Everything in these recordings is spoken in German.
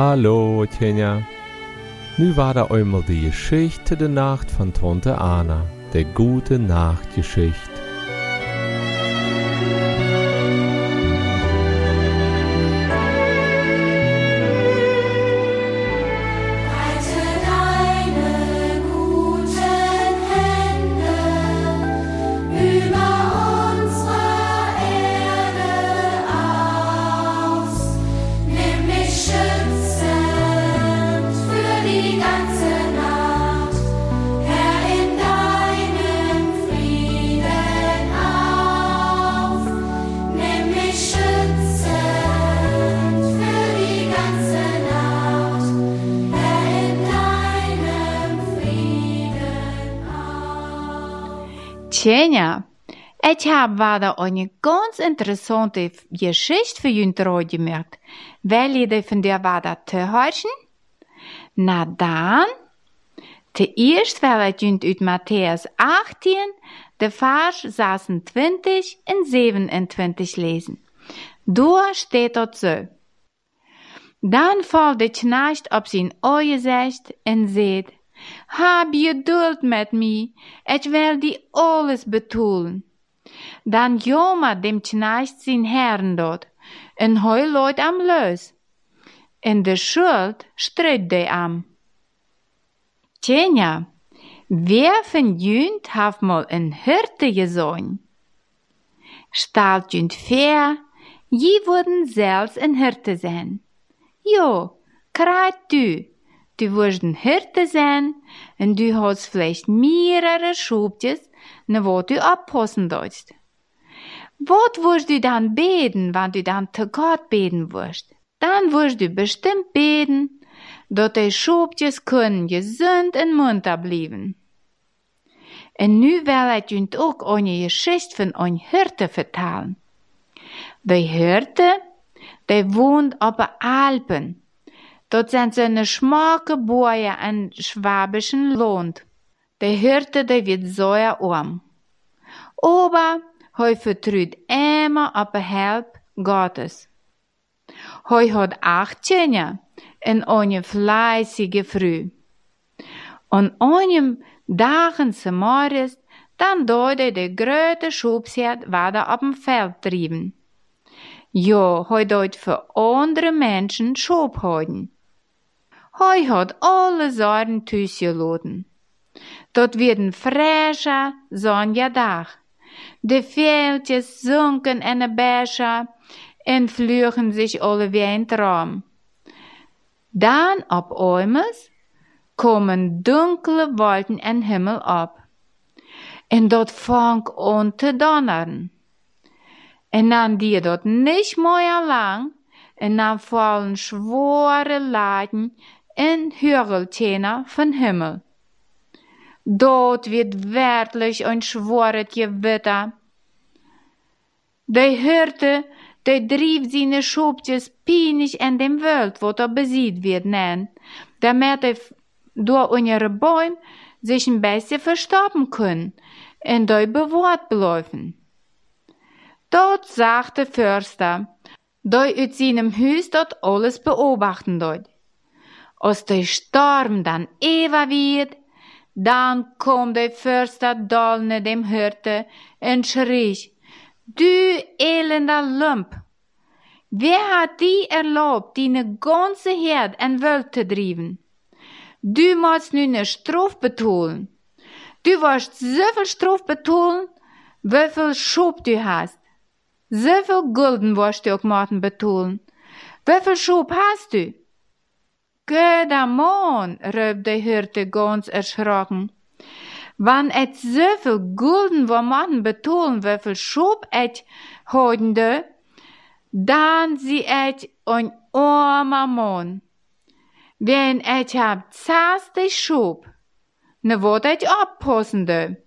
Hallo, Tjenja. Nu war da einmal die Geschichte der Nacht von Tante Anna, der gute Nachtgeschichte. Tjenja, ich habe wieder eine ganz interessante Geschichte für Jünt gemerkt. Will ihr von der wieder zuhören? Na dann, zuerst will ich uit Matthäus 18, de Vers 26 und 27 lesen. Da steht dort so. Dan valt de knecht op zijn ogen zegt en Hab geduld met mij, ik wil die alles betoelen. Dan jammer dem knecht zijn herren dort, en hij looit am los. En de schuld strijd de am. Tjenja, wer von jünt haft mal een Hirte gesehen? Stalt jünt fair, je wurden selbst een Hirte sein. Jo, kreit du. Du wirst ein Hirte sein und du hast vielleicht mehrere Schubjes, ne wo du abpassen sollst. Wat wirst du dann beten, wenn du dann zu Gott beten wirst? Dann wirst du bestimmt beten, dass die Schubjes können gesund und munter bleiben. En nu wil ik junt ook eine Geschichte von een Hirte vertellen. Die Hirte, die wohnt op de Alpen. Dort sind so eine schmacke Boje an schwabischen Land. Die Hirte, die wird sehr arm. Aber hij vertraut immer op de Help Gottes. Hij hat acht Kinder en eine fleißige Frau. An einem dagen se morgens, dann dode de grote Schubsherd wieder op dem Feld trieben. Ja, hij deut für andere Menschen Schub houden. Hij hat alle Sorgen thuisgeladen. Dort werden frischer Sonja Dach. De Veldjes sunken in de Bäscher en vlügen sich alle wie ein Traum. Dann op einmal kommen dunkle Wolken en Himmel ab. En dort fang an te donnern. En dan die dort nicht mehr lang, en dan fallen schwere Laden in Hürgeltäner von Himmel. Dort wird wirklich ein schwores Gewitter. Die Hirte, die drieb seine Schubtjes pinig in dem Welt, wo er besiegt wird, nennen, damit er durch unsere Bäume sich ein bisschen verstoppen können und dort bewahrt bleiben. Dort sagt der Förster, dort uit seinem Haus dort alles beobachten dort. Als der Sturm dann ewig wird, dann kommt der Förster doll dem Hirte und schrie, du elender Lump, wer hat die erlaubt, die ganze Herd in Welt zu drieben? Du musst nu ne Straf betonen. Du wirst so viel Straf betonen, wie viel Schub du hast. So viel Gulden wirst du auch morgen betonen. Wie viel Schub hast du? Göder Mann, rief der Hirte ganz erschrocken. Wann et so viel Gulden wo morgen betonen, wie viel Schub et hodende, dann sie et ein armer Mann. Wenn ich hab zaste Schub, ne wot ich abpassende.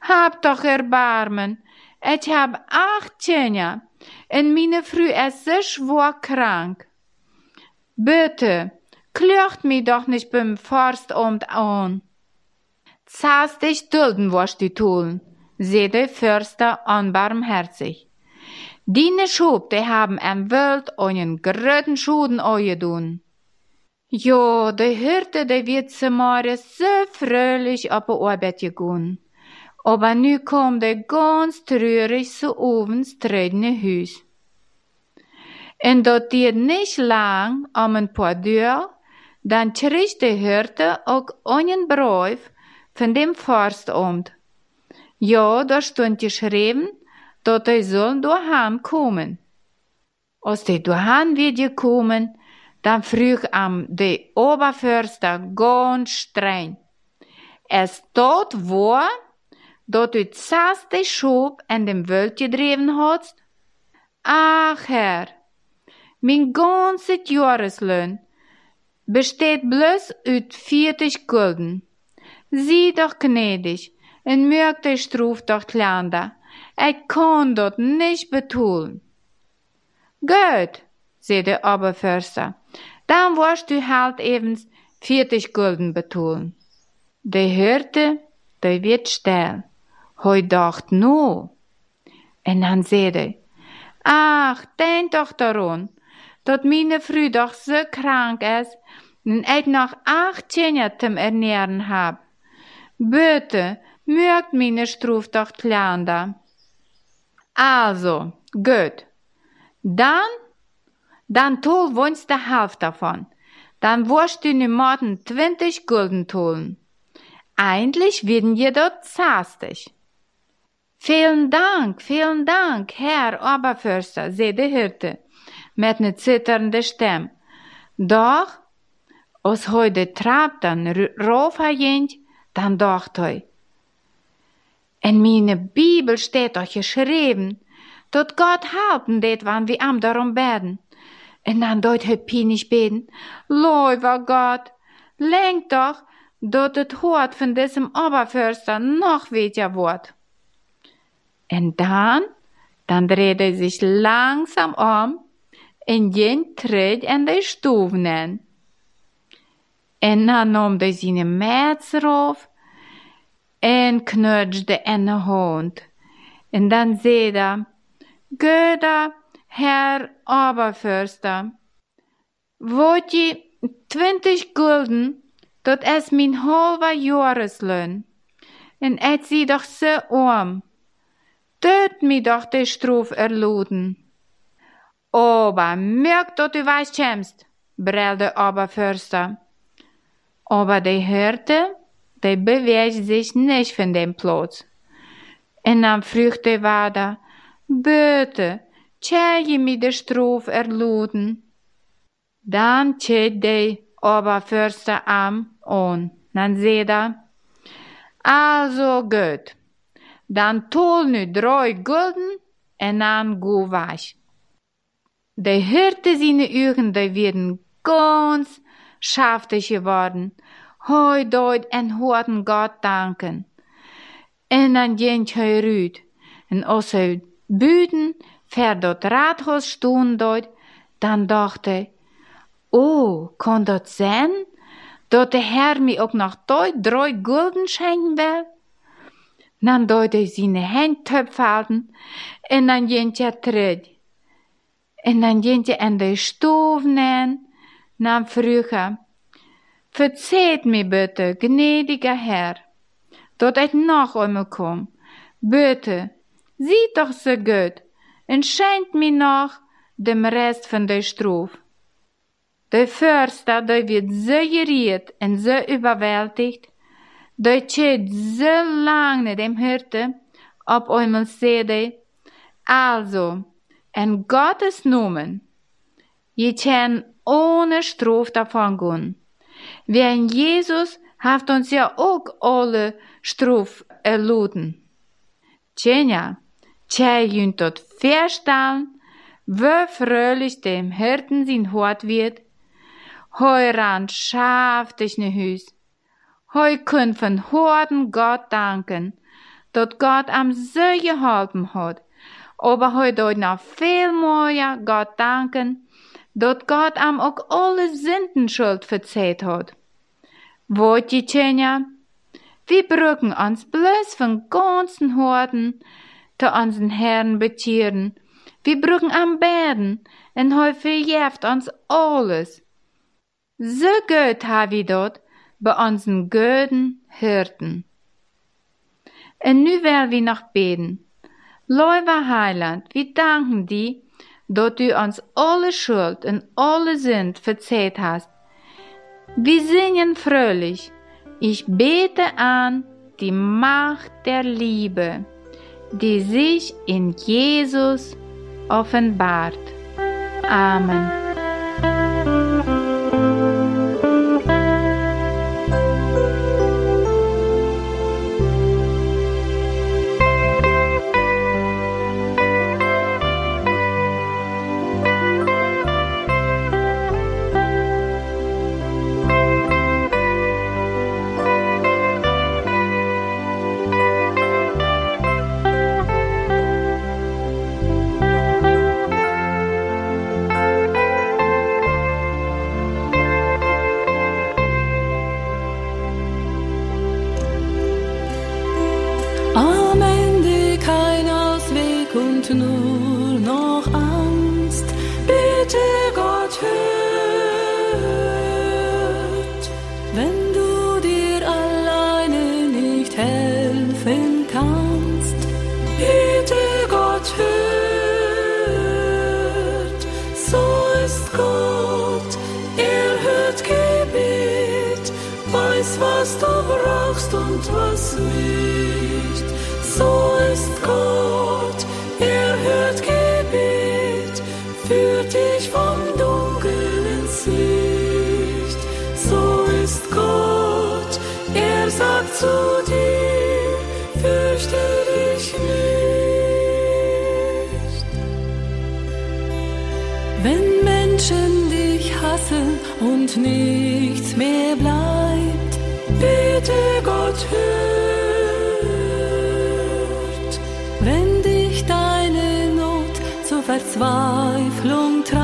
Hab doch Erbarmen, ich hab acht Kinder, en meine Frau ist so schwer krank. Bitte, klört mich doch nicht beim Forstamt an. Zahlst dich dulden, was du tun, seh der Förster anbarmherzig. Die Schub, die haben am Welt einen gröten Schuden doen. Jo, de Hirte, de wird zum Morgen so fröhlich auf die Arbeit gegangen. Aber nu kom de ganz treurig zu ovens tredje Hus. En dat die nicht lang om een paar deur, dann kreeg de Hirte ook Brief von dem Forstamt. Ja, da stond geschrieben, dat hij soll doorheen kommen. Als hij doorheen wird gekommen, dann frug am de Oberförster ganz streng. Es dort war, dat u zaste schop en dem Welt gedreven hast? Ach, Herr, mein ganze Jahreslön besteht bloß uit 40 Gulden. Sieh doch gnädig, en mögt de Struf doch klanda. Ich kann dort nicht betun. Gut, zei de Oberförster, dann wirst du halt eben 40 Gulden betun. De hörte, de wird still. Hoi dacht nu. En dan zei hij, ach, denk toch daarom, dat mijn vrouw toch zo krank is, en ik nog acht kinderen te ernähren heb. Bitte, mögt meine Struf doch kleiner. Also, gut. Dann, dann tol wohnst der Hälfte davon. Dann wirst du ne Morgen 20 Gulden tun. Eigentlich werden je dort 60. Vielen Dank, vielen Dank, Herr Oberförster, zei de Hirte, met ne zitternde Stem. Doch, als hij de trap dan rauf ging, dann dacht hij, in meine Bibel steht doch geschrieben, dat Gott helfen det, wann wir am darum beten. En dann deut hij pinisch beten, Leuwer Gott, lenk doch, dat het Hort von diesem Oberförster noch weniger wird. En dan, dan dreht er sich langsam um en jen tritt en de stoven. En hij zijn mets erop en knutschte en de hond. En dan zei hij, Göda, Herr Oberförster, wollt je twintig gulden, dat is mijn halve Jahreslön. En ik zie doch so arm. Töt mi doch de Struf erluden. Aber merk, dat du weißt kämst, brüllte Oberförster. Aber de Hirte, de beweegt sich nicht von dem Platz. Dan vroeg de vader, Bitte, tjäl je mi de Struf erluden. Dan tjäl de Oberförster am on. Dan zei er, also gut. Dan tol nu drei gulden en dan go weg. De Hirte seine Augen, die werden ganz schaftig geworden. Hoi deut en hoorden Gott danken. En dan jent hij ruut. En als hij buiten ver dat raadhuis stoen deut, dan dacht hij, oh, kan dat zijn? Dat de Herr mir ook nog deut drei gulden schenken wil? Dan deut hij zijn hand töpfelten en dan jent terug. En dan jent hij in de stoof nemen, dan vroeg hij, Verzeiht mir bitte, gnädiger Herr, dat ich noch einmal komm. Bitte, sieht doch so gut und schenkt mir noch dem Rest von der Struf. Der Förster, der wird so geriet und so überwältigt, der steht so lange dem Hirte, ob einmal sehe, also, in Gottes Namen, je kann ohne Struf davon gehen. Wegen Jesus hat uns ja auch alle Struf erluden. Tjenja, tjej junt dort verstellen, wie fröhlich dem Hirten sein Hort wird. Heu ran schaft ich ne Hüs. Heu könnt von Horden Gott danken, dort Gott am so geholfen hat. Aber heu dort noch viel mehr Gott danken, dat Gott am ook alle Sündenschuld verzeiht hat. Ihr, Tjenja? Wir brücken uns bloß von ganzen Horden zu unseren Herren betieren, Wir brauchen am Bären en hij verjeft ons alles. So gut ha wir dort bei unseren guten Hirten. Und nu will wir noch beten. Leuwe Heiland, wir danken dir, dass du uns alle Schuld und alle Sünd verzeiht hast. Wir singen fröhlich. Ich bete an die Macht der Liebe, die sich in Jesus offenbart. Amen. Nur noch Angst. Bitte Gott hört, wenn du dir alleine nicht helfen kannst. Bitte Gott hört, so ist Gott, er hört Gebet, weiß was du brauchst und was nicht. So ist Gott, fürchte dich nicht. Wenn Menschen dich hassen und nichts mehr bleibt, bitte Gott hört. Wenn dich deine Not zur Verzweiflung treibt,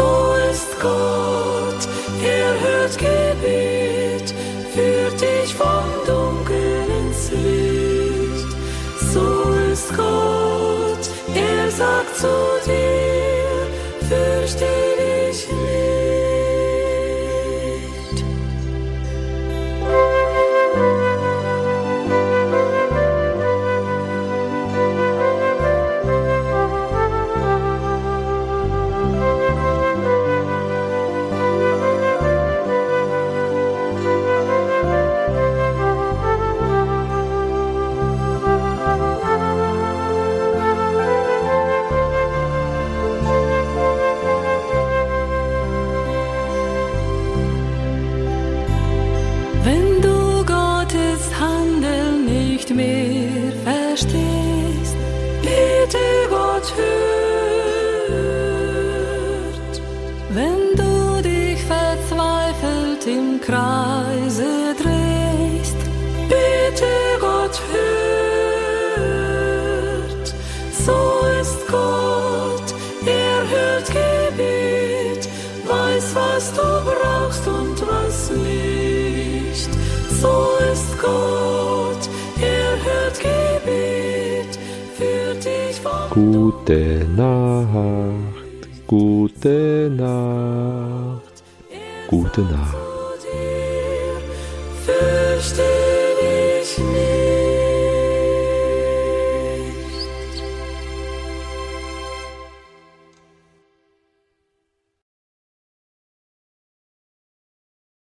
So ist Gott, er hört Gebet, führt dich vom Dunkel brauchst und was nicht. So ist Gott, er hört Gebet, führt dich vom Gute Nacht, gute Nacht, gute Nacht.